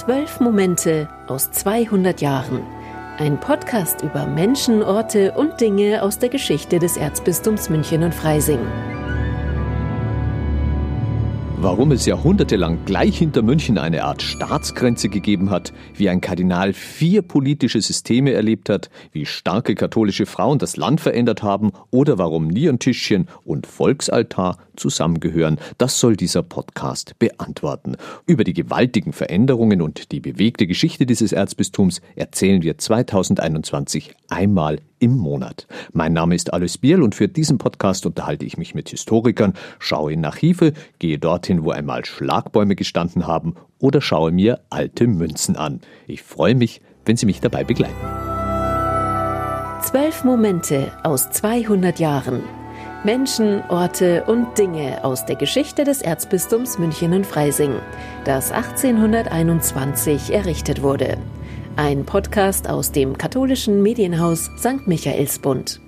Zwölf Momente aus 200 Jahren. Ein Podcast über Menschen, Orte und Dinge aus der Geschichte des Erzbistums München und Freising. Warum es jahrhundertelang gleich hinter München eine Art Staatsgrenze gegeben hat, wie ein Kardinal vier politische Systeme erlebt hat, wie starke katholische Frauen das Land verändert haben oder warum Nierentischchen und Volksaltar zusammengehören, das soll dieser Podcast beantworten. Über die gewaltigen Veränderungen und die bewegte Geschichte dieses Erzbistums erzählen wir 2021 einmal im Monat. Mein Name ist Alois Bierl und für diesen Podcast unterhalte ich mich mit Historikern, schaue in Archive, gehe dorthin, wo einmal Schlagbäume gestanden haben oder schaue mir alte Münzen an. Ich freue mich, wenn Sie mich dabei begleiten. Zwölf Momente aus 200 Jahren. Menschen, Orte und Dinge aus der Geschichte des Erzbistums München und Freising, das 1821 errichtet wurde. Ein Podcast aus dem katholischen Medienhaus St. Michaelsbund.